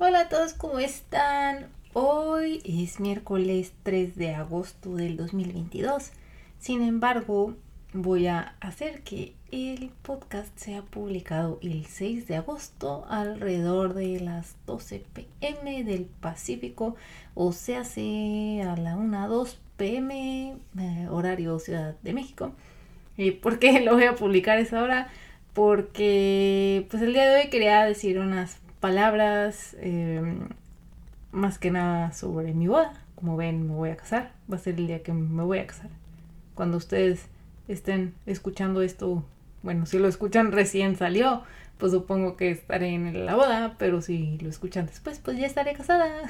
Hola a todos, ¿cómo están? Hoy es miércoles 3 de agosto del 2022. Sin embargo, voy a hacer que el podcast sea publicado el 6 de agosto alrededor de las 12 pm del Pacífico, o sea, a la 1 2 pm, horario Ciudad de México. ¿Y por qué lo voy a publicar a esa hora? Porque pues el día de hoy quería decir unas palabras, em, más que nada sobre mi boda. Como ven, me voy a casar. Va a ser el día que me voy a casar. Cuando ustedes estén escuchando esto, bueno, si lo escuchan recién salió, pues supongo que estaré en la boda, pero si lo escuchan después, pues ya estaré casada.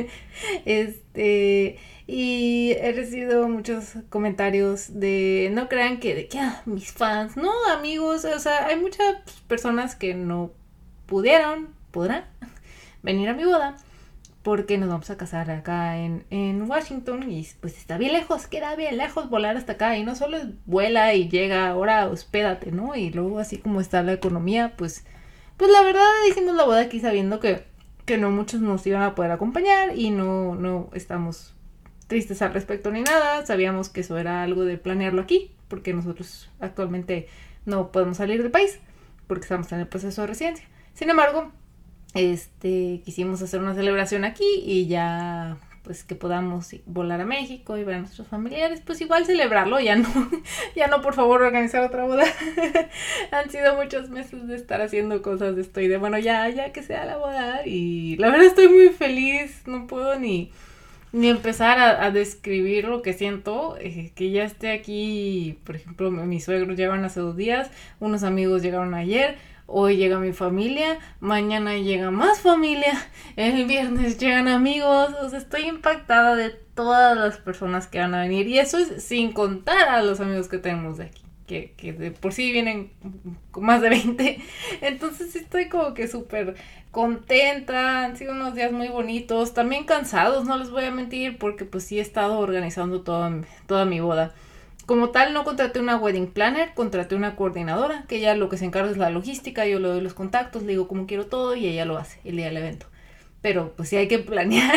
este, y he recibido muchos comentarios de, no crean que de que, ah, mis fans, no, amigos, o sea, hay muchas personas que no pudieron podrán venir a mi boda porque nos vamos a casar acá en, en, Washington y pues está bien lejos, queda bien lejos volar hasta acá y no solo vuela y llega ahora hospédate, ¿no? Y luego así como está la economía, pues pues la verdad hicimos la boda aquí sabiendo que, que no muchos nos iban a poder acompañar y no, no estamos tristes al respecto ni nada, sabíamos que eso era algo de planearlo aquí porque nosotros actualmente no podemos salir del país porque estamos en el proceso de residencia. Sin embargo, este, quisimos hacer una celebración aquí y ya pues que podamos volar a México y ver a nuestros familiares, pues igual celebrarlo, ya no, ya no por favor organizar otra boda. Han sido muchos meses de estar haciendo cosas de esto y de bueno, ya, ya que sea la boda y la verdad estoy muy feliz, no puedo ni, ni empezar a, describir lo que siento, eh, que ya esté aquí, por ejemplo, mis suegros llegaron hace dos días, unos amigos llegaron ayer, Hoy llega mi familia, mañana llega más familia, el viernes llegan amigos, estoy impactada de todas las personas que van a venir y eso es sin contar a los amigos que tenemos de aquí, que, que de por sí vienen más de 20, entonces estoy como que súper contenta, han sido unos días muy bonitos, también cansados, no les voy a mentir, porque pues sí he estado organizando toda, toda mi boda. Como tal, no contraté una wedding planner, contraté una coordinadora, que ella lo que se encarga es la logística, yo le doy los contactos, le digo cómo quiero todo y ella lo hace el día del evento. Pero pues sí hay que planear.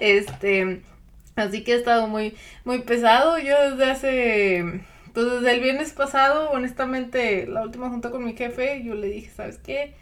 este, así que ha estado muy, muy pesado. Yo desde hace, pues desde el viernes pasado, honestamente, la última junta con mi jefe, yo le dije, ¿sabes qué?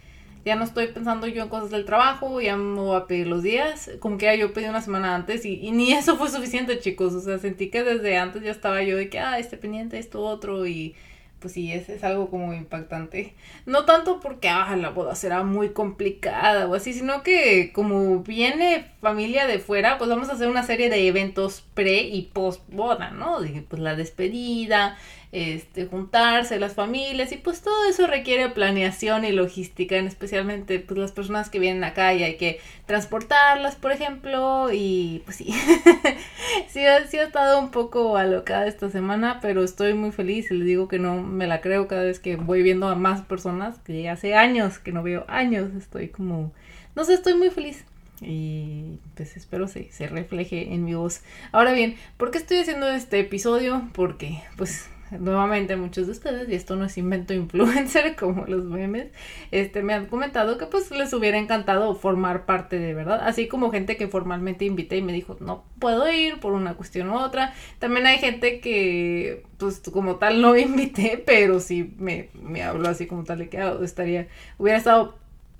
Ya no estoy pensando yo en cosas del trabajo, ya me voy a pedir los días, como que yo pedí una semana antes y, ni eso fue suficiente chicos, o sea, sentí que desde antes ya estaba yo de que, ah, este pendiente, esto otro y pues sí, es, es algo como impactante. No tanto porque, ah, la boda será muy complicada o así, sino que como viene familia de fuera, pues vamos a hacer una serie de eventos pre y post boda, ¿no? Pues la despedida, este, juntarse las familias y pues todo eso requiere planeación y logística, especialmente pues las personas que vienen acá y hay que transportarlas, por ejemplo, y pues sí, sí, sí ha estado un poco alocada esta semana, pero estoy muy feliz les digo que no me la creo cada vez que voy viendo a más personas, que hace años que no veo años, estoy como, no sé, estoy muy feliz y pues espero se, se refleje en mi voz. Ahora bien, ¿por qué estoy haciendo este episodio? Porque pues nuevamente muchos de ustedes, y esto no es invento influencer como los memes, este, me han comentado que pues les hubiera encantado formar parte de verdad, así como gente que formalmente invité y me dijo no puedo ir por una cuestión u otra, también hay gente que pues como tal no invité, pero sí me, me habló así como tal de que ah, estaría, hubiera estado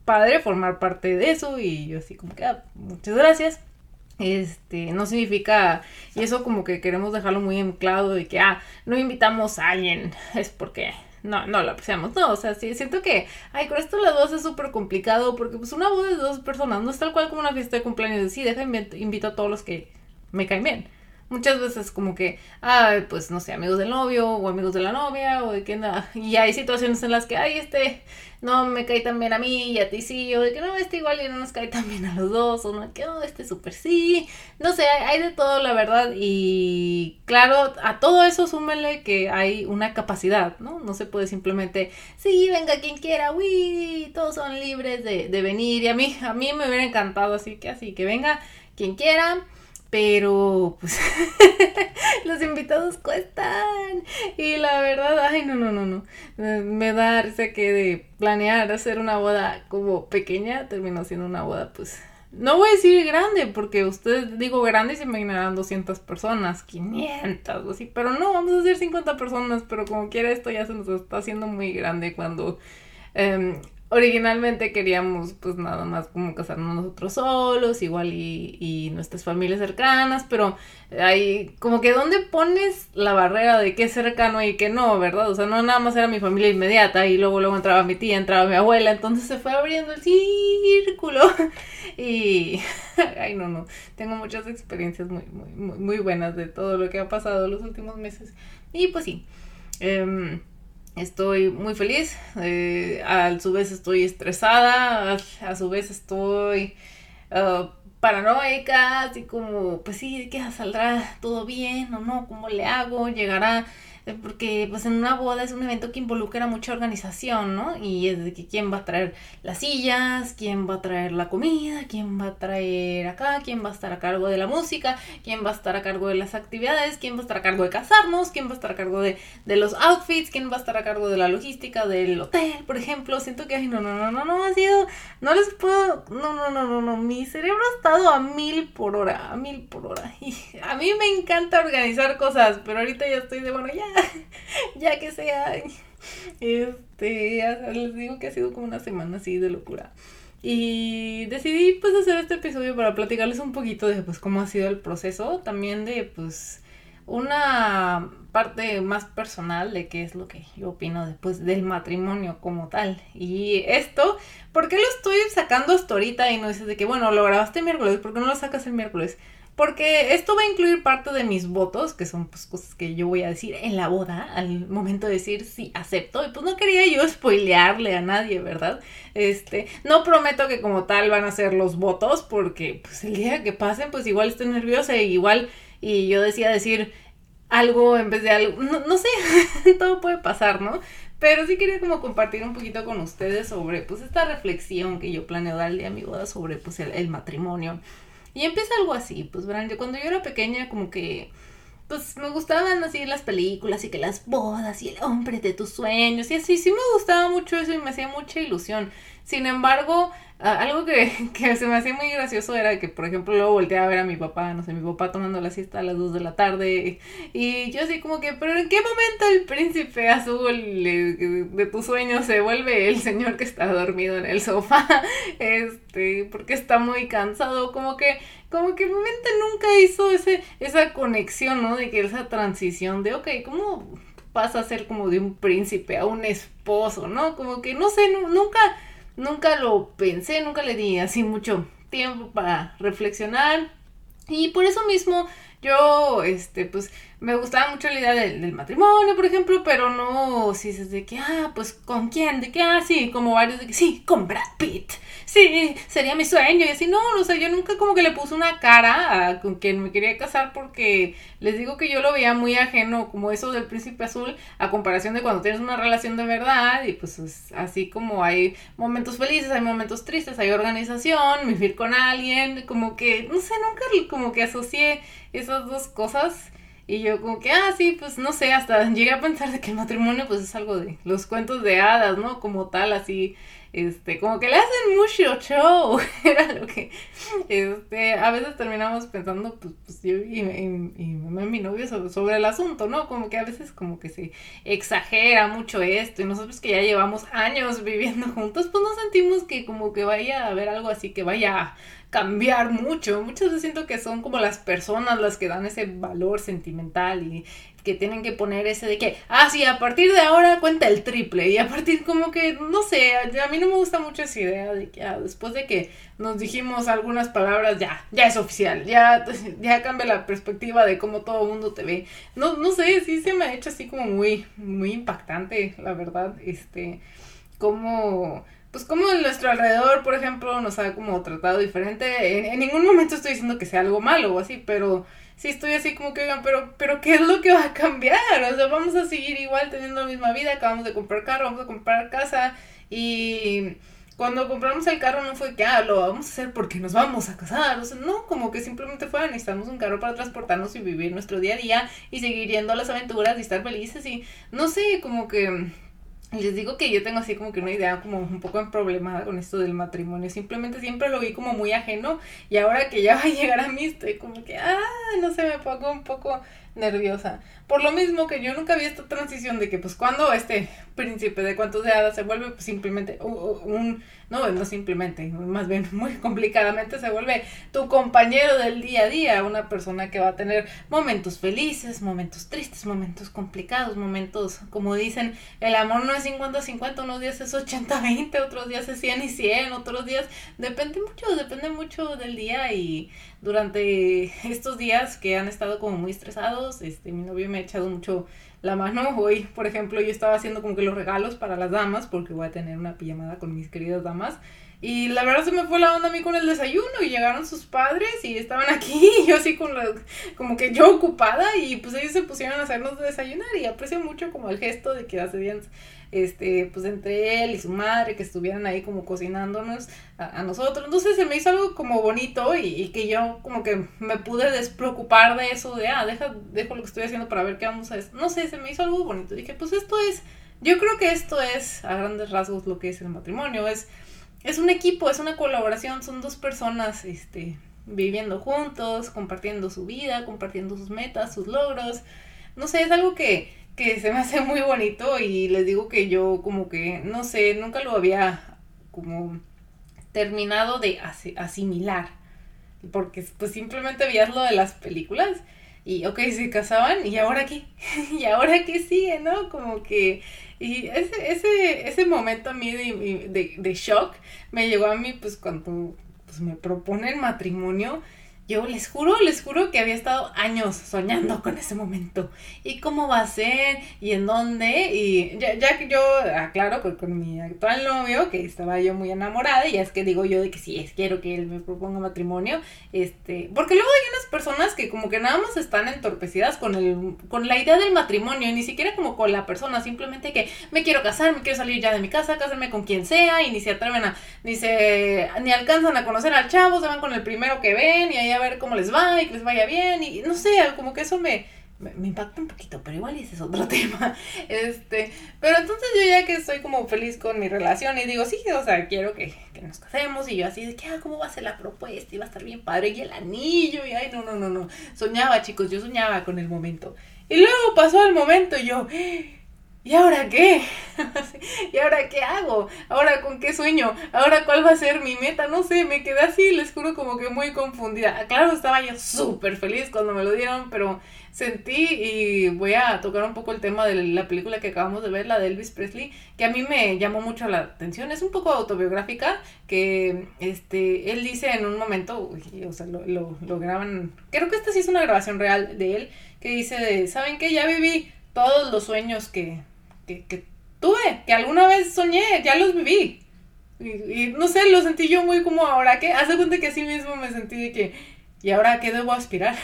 padre formar parte de eso y yo así como que ah, muchas gracias este, no significa, y eso como que queremos dejarlo muy enclado de que, ah, no invitamos a alguien, es porque no, no lo apreciamos, no, o sea, sí, siento que, ay, con esto las dos es súper complicado, porque pues una boda de dos personas no es tal cual como una fiesta de cumpleaños, sí, deja, invito a todos los que me caen bien. Muchas veces como que, ah, pues no sé, amigos del novio o amigos de la novia o de que nada. Y hay situaciones en las que, ay, este no me cae tan bien a mí y a ti sí, o de que no, este igual y no nos cae tan bien a los dos, o no, que este súper sí. No sé, hay, de todo, la verdad. Y claro, a todo eso súmele que hay una capacidad, ¿no? No se puede simplemente, sí, venga quien quiera, uy, todos son libres de, de venir. Y a mí, a mí me hubiera encantado, así que así, que venga quien quiera Pero, pues, los invitados cuestan. Y la verdad, ay, no, no, no, no. Me da risa que de planear hacer una boda como pequeña, terminó siendo una boda, pues, no voy a decir grande, porque ustedes digo grande y se imaginarán 200 personas, 500 o así, pero no, vamos a hacer 50 personas, pero como quiera esto ya se nos está haciendo muy grande cuando eh, originalmente queríamos pues nada más como casarnos nosotros solos, igual y, y, nuestras familias cercanas, pero ahí como que dónde pones la barrera de qué es cercano y qué no, ¿verdad? O sea, no nada más era mi familia inmediata y luego luego entraba mi tía, entraba mi abuela, entonces se fue abriendo el círculo y ay no no, tengo muchas experiencias muy muy muy, buenas de todo lo que ha pasado los últimos meses y pues sí. Eh, Estoy muy feliz, eh, a su vez estoy estresada, a, su vez estoy uh, paranoica, así como, pues sí, ¿qué saldrá todo bien o no? ¿Cómo le hago? ¿Llegará? Porque pues en una boda es un evento que involucra mucha organización, ¿no? Y es de que quién va a traer las sillas, quién va a traer la comida, quién va a traer acá, quién va a estar a cargo de la música, quién va a estar a cargo de las actividades, quién va a estar a cargo de casarnos, quién va a estar a cargo de, de los outfits, quién va a estar a cargo de la logística del hotel, por ejemplo. Siento que, ay, no, no, no, no, no, ha sido, no les puedo, no, no, no, no, no, mi cerebro ha estado a mil por hora, a mil por hora. Y a mí me encanta organizar cosas, pero ahorita ya estoy de, bueno, ya, ya que sea. Este, les digo que ha sido como una semana así de locura. Y decidí pues hacer este episodio para platicarles un poquito de pues cómo ha sido el proceso, también de pues una parte más personal de qué es lo que yo opino después del matrimonio como tal. Y esto, ¿por qué lo estoy sacando hasta ahorita y no dices de que bueno, lo grabaste el miércoles, ¿por qué no lo sacas el miércoles? Porque esto va a incluir parte de mis votos, que son pues cosas que yo voy a decir en la boda, al momento de decir sí, acepto. Y pues no quería yo spoilearle a nadie, ¿verdad? Este, no prometo que como tal van a ser los votos, porque pues el día que pasen, pues igual estoy nerviosa y igual, y yo decía decir algo en vez de algo, no, no sé, todo puede pasar, ¿no? Pero sí quería como compartir un poquito con ustedes sobre pues esta reflexión que yo planeo darle a mi boda sobre pues el, el matrimonio. Y empieza algo así, pues verán, yo cuando yo era pequeña como que pues me gustaban así las películas y que las bodas y el hombre de tus sueños y así, sí me gustaba mucho eso y me hacía mucha ilusión. Sin embargo, algo que, que, se me hacía muy gracioso era que, por ejemplo, luego volteaba a ver a mi papá, no sé, mi papá tomando la siesta a las 2 de la tarde y yo así como que, pero ¿en qué momento el príncipe azul de tu sueño se vuelve el señor que está dormido en el sofá? Este, porque está muy cansado, como que, como que mi mente nunca hizo ese, esa conexión, ¿no? De que esa transición de, ok, ¿cómo pasa a ser como de un príncipe a un esposo, ¿no? Como que, no sé, nunca Nunca lo pensé, nunca le di así mucho tiempo para reflexionar. Y por eso mismo yo, este, pues, me gustaba mucho la idea del, matrimonio, por ejemplo, pero no si es de que, ah, pues, ¿con quién? De que, ah, sí, como varios de que, sí, con Brad Pitt sí, sería mi sueño. Y así, no, o sea, yo nunca como que le puse una cara a con quien me quería casar porque les digo que yo lo veía muy ajeno, como eso del príncipe azul, a comparación de cuando tienes una relación de verdad. Y pues así como hay momentos felices, hay momentos tristes, hay organización, vivir con alguien, como que, no sé, nunca como que asocié esas dos cosas. Y yo como que, ah, sí, pues no sé, hasta llegué a pensar de que el matrimonio pues es algo de los cuentos de hadas, ¿no? Como tal, así, este, como que le hacen mucho show, era lo que, este, a veces terminamos pensando, pues, pues yo y, y, y, mi novio sobre, sobre, el asunto, ¿no? Como que a veces como que se exagera mucho esto y nosotros que ya llevamos años viviendo juntos, pues no sentimos que como que vaya a haber algo así que vaya cambiar mucho. Muchas veces siento que son como las personas las que dan ese valor sentimental y que tienen que poner ese de que, ah, sí, a partir de ahora cuenta el triple. Y a partir como que, no sé, a mí no me gusta mucho esa idea de que ah, después de que nos dijimos algunas palabras, ya, ya es oficial, ya, ya cambia la perspectiva de cómo todo el mundo te ve. No, no sé, sí se me ha hecho así como muy, muy impactante, la verdad, este, como pues como en nuestro alrededor, por ejemplo, nos ha como tratado diferente. En, ningún momento estoy diciendo que sea algo malo o así, pero sí estoy así como que, oigan, pero, pero ¿qué es lo que va a cambiar? O sea, vamos a seguir igual teniendo la misma vida, acabamos de comprar carro, vamos a comprar casa y cuando compramos el carro no fue que, ah, lo vamos a hacer porque nos vamos a casar, o sea, no, como que simplemente fue, necesitamos un carro para transportarnos y vivir nuestro día a día y seguir yendo a las aventuras y estar felices y, no sé, como que les digo que yo tengo así como que una idea como un poco en problemada con esto del matrimonio. Simplemente siempre lo vi como muy ajeno y ahora que ya va a llegar a mí estoy como que, ah, no sé, me pongo un poco nerviosa. Por lo mismo que yo nunca vi esta transición de que pues cuando este príncipe de cuantos de hadas se vuelve pues, simplemente un, no, no simplemente, más bien muy complicadamente se vuelve tu compañero del día a día, una persona que va a tener momentos felices, momentos tristes, momentos complicados, momentos, como dicen, el amor no es 50-50, unos días es 80-20, otros días es 100 y 100, otros días, depende mucho, depende mucho del día y durante estos días que han estado como muy estresados, este, mi novio me ha echado mucho la mano. Hoy, por ejemplo, yo estaba haciendo como que los regalos para las damas, porque voy a tener una pijamada con mis queridas damas. Y la verdad se me fue la onda a mí con el desayuno y llegaron sus padres y estaban aquí y yo así con la, como que yo ocupada y pues ellos se pusieron a hacernos desayunar y aprecio mucho como el gesto de que hace bien este, pues entre él y su madre, que estuvieran ahí como cocinándonos a, nosotros. Entonces se me hizo algo como bonito y, que yo como que me pude despreocupar de eso, de, ah, deja, dejo lo que estoy haciendo para ver qué vamos a hacer. No sé, se me hizo algo bonito. Dije, pues esto es, yo creo que esto es a grandes rasgos lo que es el matrimonio, es, es un equipo, es una colaboración, son dos personas, este, viviendo juntos, compartiendo su vida, compartiendo sus metas, sus logros. No sé, es algo que que se me hace muy bonito y les digo que yo como que, no sé, nunca lo había como terminado de asimilar. Porque pues simplemente veías lo de las películas y ok, se casaban y ahora qué, y ahora qué sigue, ¿no? Como que, y ese, ese, ese momento a mí de, de, de shock me llegó a mí pues cuando pues, me proponen matrimonio yo les juro, les juro que había estado años soñando con ese momento. ¿Y cómo va a ser? ¿Y en dónde? Y ya, ya que yo aclaro con, con, mi actual novio, que estaba yo muy enamorada, y es que digo yo de que sí, es quiero que él me proponga matrimonio. Este, porque luego hay unas personas que como que nada más están entorpecidas con el, con la idea del matrimonio, ni siquiera como con la persona, simplemente que me quiero casar, me quiero salir ya de mi casa, casarme con quien sea, y ni se atreven a, ni se, ni alcanzan a conocer al chavo, se van con el primero que ven, y ahí a ver cómo les va y que les vaya bien y no sé, como que eso me, me, impacta un poquito, pero igual ese es otro tema. Este, pero entonces yo ya que estoy como feliz con mi relación y digo, sí, o sea, quiero que, que nos casemos y yo así de que, ah, ¿cómo va a ser la propuesta? Y va a estar bien padre y el anillo y ay, no, no, no, no. Soñaba, chicos, yo soñaba con el momento. Y luego pasó el momento y yo, ¿y ahora qué? ¿Y ahora qué hago? ¿Ahora con qué sueño? ¿Ahora cuál va a ser mi meta? No sé, me quedé así, les juro como que muy confundida. Claro, estaba yo súper feliz cuando me lo dieron, pero sentí y voy a tocar un poco el tema de la película que acabamos de ver, la de Elvis Presley, que a mí me llamó mucho la atención. Es un poco autobiográfica, que este, él dice en un momento, o sea, lo, lo, lo graban, creo que esta sí es una grabación real de él, que dice, ¿saben qué? Ya viví todos los sueños que que, tuve, que alguna vez soñé, ya los viví. Y, no sé, lo sentí yo muy como ahora que, hace cuenta que así mismo me sentí de que, ¿y ahora qué debo aspirar?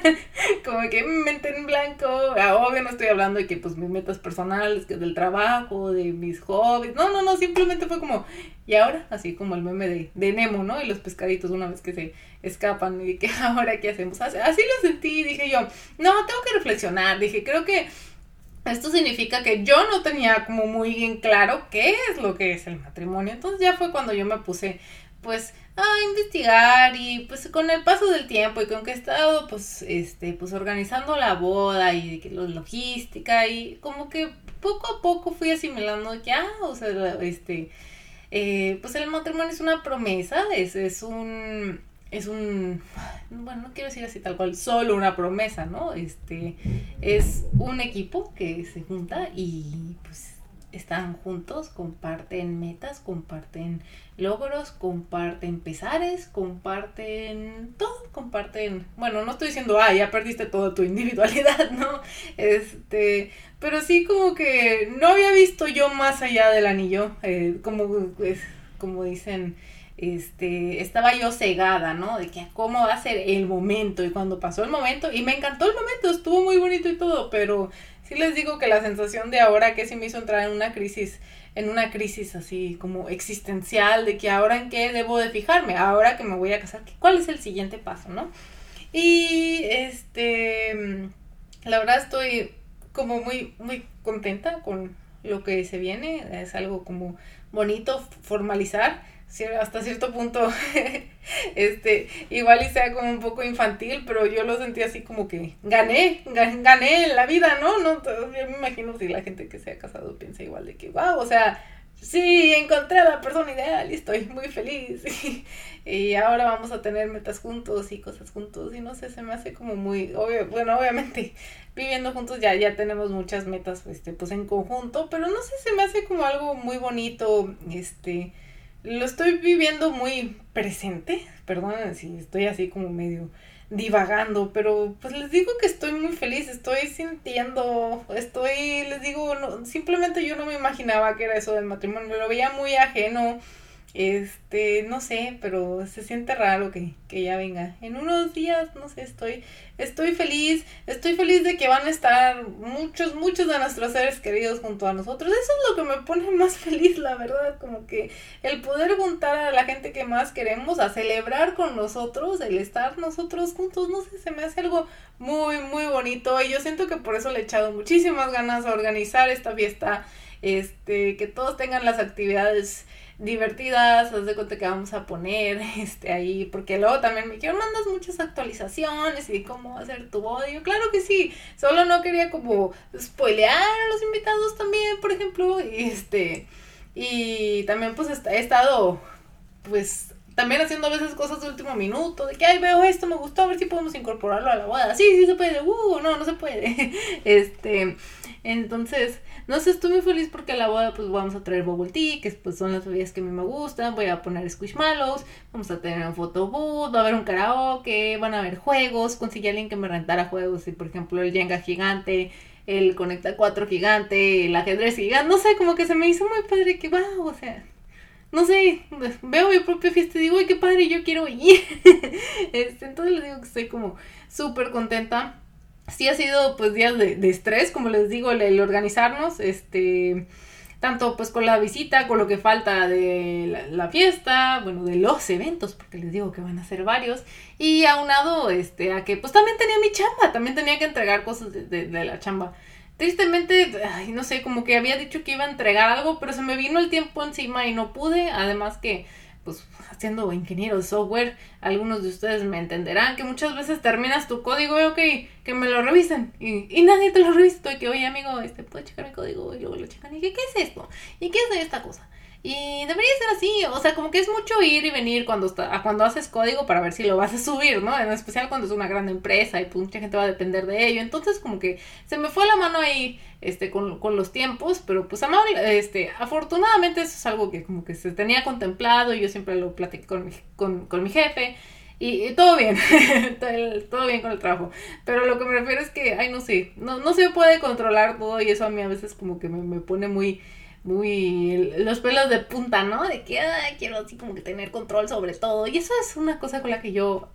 como que mente en blanco, ah, obvio no estoy hablando de que pues mis metas personales, que del trabajo, de mis hobbies, no, no, no, simplemente fue como, ¿y ahora? Así como el meme de, de Nemo, ¿no? Y los pescaditos una vez que se escapan y que ahora qué hacemos. Así, así lo sentí, dije yo, no, tengo que reflexionar, dije, creo que esto significa que yo no tenía como muy bien claro qué es lo que es el matrimonio. Entonces ya fue cuando yo me puse pues a investigar y pues con el paso del tiempo y con que he estado pues este pues organizando la boda y la logística y como que poco a poco fui asimilando ya, o sea, este eh, pues el matrimonio es una promesa, es, es un es un, bueno, no quiero decir así tal cual, solo una promesa, ¿no? Este, es un equipo que se junta y pues están juntos, comparten metas, comparten logros, comparten pesares, comparten todo, comparten, bueno, no estoy diciendo, ah, ya perdiste toda tu individualidad, ¿no? Este, pero sí como que no había visto yo más allá del anillo, eh, como, pues, como dicen, este, estaba yo cegada, ¿no? De que cómo va a ser el momento. Y cuando pasó el momento, y me encantó el momento, estuvo muy bonito y todo, pero sí les digo que la sensación de ahora que sí me hizo entrar en una crisis, en una crisis así como existencial, de que ahora en qué debo de fijarme, ahora que me voy a casar, ¿cuál es el siguiente paso, no? Y este, la verdad estoy como muy, muy contenta con lo que se viene, es algo como bonito formalizar hasta cierto punto, este, igual y sea como un poco infantil, pero yo lo sentí así como que gané, gané la vida, ¿no? no yo me imagino si la gente que se ha casado piensa igual de que, wow, o sea, sí, encontré a la persona ideal y estoy muy feliz. Y, ahora vamos a tener metas juntos y cosas juntos. Y no sé, se me hace como muy, obvio, bueno, obviamente viviendo juntos ya, ya tenemos muchas metas, este, pues en conjunto, pero no sé, se me hace como algo muy bonito, este, lo estoy viviendo muy presente, perdón si estoy así como medio divagando, pero pues les digo que estoy muy feliz, estoy sintiendo, estoy, les digo, simplemente yo no me imaginaba que era eso del matrimonio, lo veía muy ajeno, este, no sé, pero se siente raro que, que ya venga. En unos días, no sé, estoy, estoy feliz, estoy feliz de que van a estar muchos, muchos de nuestros seres queridos junto a nosotros. Eso es lo que me pone más feliz, la verdad, como que el poder juntar a la gente que más queremos, a celebrar con nosotros, el estar nosotros juntos, no sé, se me hace algo muy, muy bonito y yo siento que por eso le he echado muchísimas ganas a organizar esta fiesta, este, que todos tengan las actividades divertidas, haz de cuenta que vamos a poner este ahí, porque luego también me quiero mandas muchas actualizaciones y cómo hacer tu yo, claro que sí, solo no quería como spoilear a los invitados también, por ejemplo, y este, y también pues he estado pues también haciendo a veces cosas de último minuto, de que, ay, veo esto, me gustó, a ver si podemos incorporarlo a la boda. Sí, sí se puede, uh, no, no se puede. este, entonces, no sé, estoy muy feliz porque a la boda pues vamos a traer bubble tea, que pues son las bebidas que a mí me gustan, voy a poner squishmallows, vamos a tener un photobooth, va a haber un karaoke, van a haber juegos, conseguí a alguien que me rentara juegos, y por ejemplo el Jenga gigante, el Conecta 4 gigante, el ajedrez gigante, no sé, como que se me hizo muy padre que wow, o sea, no sé, veo mi propia fiesta y digo, uy, qué padre, yo quiero ir. este, entonces les digo que estoy como súper contenta sí ha sido pues días de, estrés, como les digo, el, organizarnos, este, tanto pues con la visita, con lo que falta de la, fiesta, bueno, de los eventos, porque les digo que van a ser varios, y aunado este, a que pues también tenía mi chamba, también tenía que entregar cosas de, de la chamba. Tristemente, ay, no sé, como que había dicho que iba a entregar algo, pero se me vino el tiempo encima y no pude, además que pues siendo ingeniero de software, algunos de ustedes me entenderán que muchas veces terminas tu código y ok, que me lo revisen. Y, y nadie te lo revisa. Y que oye amigo, este puede checar mi código y luego lo checan y que qué es esto y qué es esta cosa y debería ser así, o sea, como que es mucho ir y venir cuando, está, cuando haces código para ver si lo vas a subir, ¿no? En especial cuando es una gran empresa y pues mucha gente va a depender de ello. Entonces como que se me fue la mano ahí este, con, con los tiempos, pero pues amable, este, afortunadamente eso es algo que como que se tenía contemplado y yo siempre lo platiqué con mi, con, con mi jefe. Y, todo bien, todo bien con el trabajo. Pero lo que me refiero es que, ay, no sé, no, no se puede controlar todo y eso a mí a veces como que me, me pone muy, muy los pelos de punta, ¿no? De que quiero así como que tener control sobre todo. Y eso es una cosa con la que yo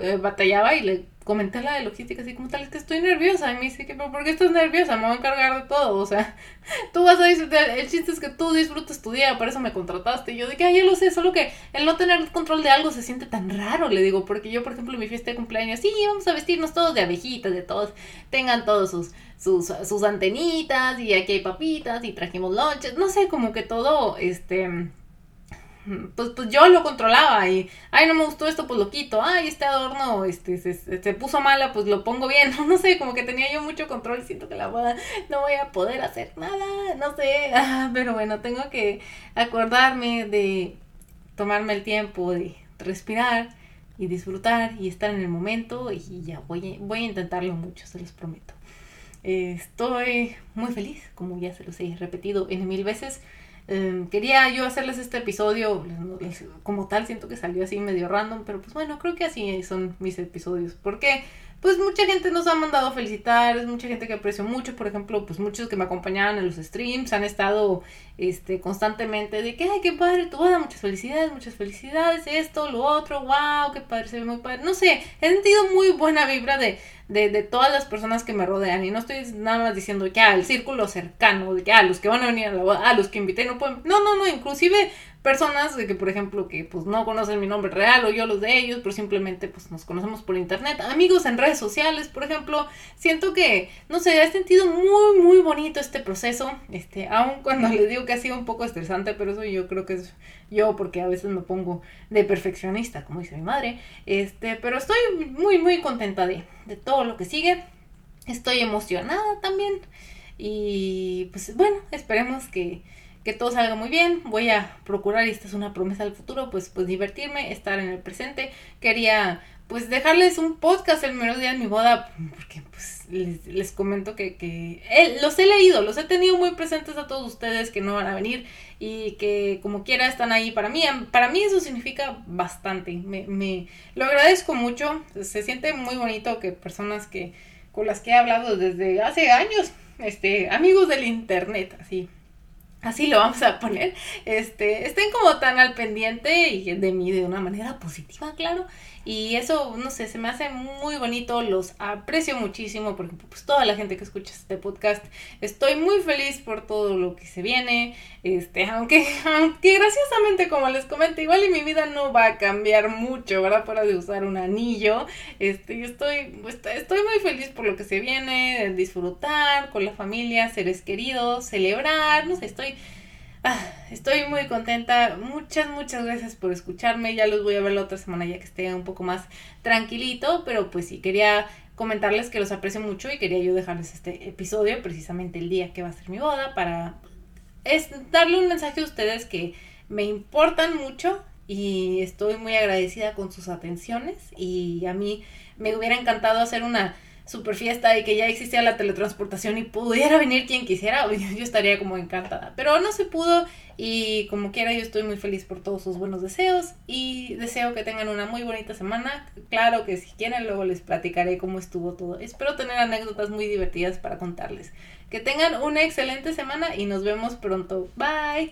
eh, batallaba y le comenté la de logística así como tal, es que estoy nerviosa. Y me dice que, pero ¿por qué estás nerviosa? Me voy a encargar de todo. O sea, tú vas a disfrutar, el chiste es que tú disfrutes tu día, por eso me contrataste. Y yo de que, ya lo sé, solo que el no tener control de algo se siente tan raro, le digo, porque yo, por ejemplo, en mi fiesta de cumpleaños, sí, vamos a vestirnos todos de abejitas, de todos, tengan todos sus sus, sus antenitas y aquí hay papitas y trajimos lonches, no sé, como que todo, este, pues, pues yo lo controlaba y, ay, no me gustó esto, pues lo quito, ay, este adorno, este, se, puso mala, pues lo pongo bien, no sé, como que tenía yo mucho control siento que la boda no voy a poder hacer nada, no sé, ah, pero bueno, tengo que acordarme de tomarme el tiempo de respirar y disfrutar y estar en el momento y ya voy, voy a intentarlo mucho, se los prometo. Estoy muy feliz, como ya se los he repetido en mil veces. Em, quería yo hacerles este episodio, como tal, siento que salió así medio random, pero pues bueno, creo que así son mis episodios. ¿Por qué? Pues mucha gente nos ha mandado a felicitar, es mucha gente que aprecio mucho, por ejemplo, pues muchos que me acompañaban en los streams han estado este constantemente de que, ay, qué padre tu boda, muchas felicidades, muchas felicidades, esto, lo otro, wow, qué padre, se ve muy padre. No sé, he sentido muy buena vibra de, de, de todas las personas que me rodean y no estoy nada más diciendo ya el círculo cercano, de ya los que van a venir a la boda, a los que invité no pueden, no, no, no, inclusive personas de que por ejemplo que pues no conocen mi nombre real o yo los de ellos, pero simplemente pues nos conocemos por internet, amigos en redes sociales, por ejemplo, siento que no sé, he sentido muy muy bonito este proceso, este, aun cuando les digo que ha sido un poco estresante, pero eso yo creo que es yo porque a veces me pongo de perfeccionista, como dice mi madre, este, pero estoy muy muy contenta de, de todo lo que sigue. Estoy emocionada también. Y pues bueno, esperemos que que todo salga muy bien. Voy a procurar, y esta es una promesa del futuro, pues, pues divertirme, estar en el presente. Quería pues dejarles un podcast el mero día de mi boda, porque pues les, les comento que, que eh, los he leído, los he tenido muy presentes a todos ustedes que no van a venir y que como quiera están ahí para mí. Para mí eso significa bastante, me, me lo agradezco mucho, se siente muy bonito que personas que con las que he hablado desde hace años, este, amigos del internet, así, así lo vamos a poner, este, estén como tan al pendiente y de mí de una manera positiva, claro. Y eso, no sé, se me hace muy bonito, los aprecio muchísimo, porque pues toda la gente que escucha este podcast, estoy muy feliz por todo lo que se viene, este, aunque, aunque graciosamente como les comento, igual y mi vida no va a cambiar mucho, ¿verdad? Para de usar un anillo, este, estoy, estoy muy feliz por lo que se viene, disfrutar con la familia, seres queridos, celebrar, no sé, estoy Ah, estoy muy contenta. Muchas, muchas gracias por escucharme. Ya los voy a ver la otra semana ya que esté un poco más tranquilito. Pero pues sí, quería comentarles que los aprecio mucho y quería yo dejarles este episodio precisamente el día que va a ser mi boda para es darle un mensaje a ustedes que me importan mucho y estoy muy agradecida con sus atenciones y a mí me hubiera encantado hacer una super fiesta y que ya existía la teletransportación y pudiera venir quien quisiera, yo estaría como encantada. Pero no se pudo y como quiera yo estoy muy feliz por todos sus buenos deseos y deseo que tengan una muy bonita semana. Claro que si quieren luego les platicaré cómo estuvo todo. Espero tener anécdotas muy divertidas para contarles. Que tengan una excelente semana y nos vemos pronto. Bye.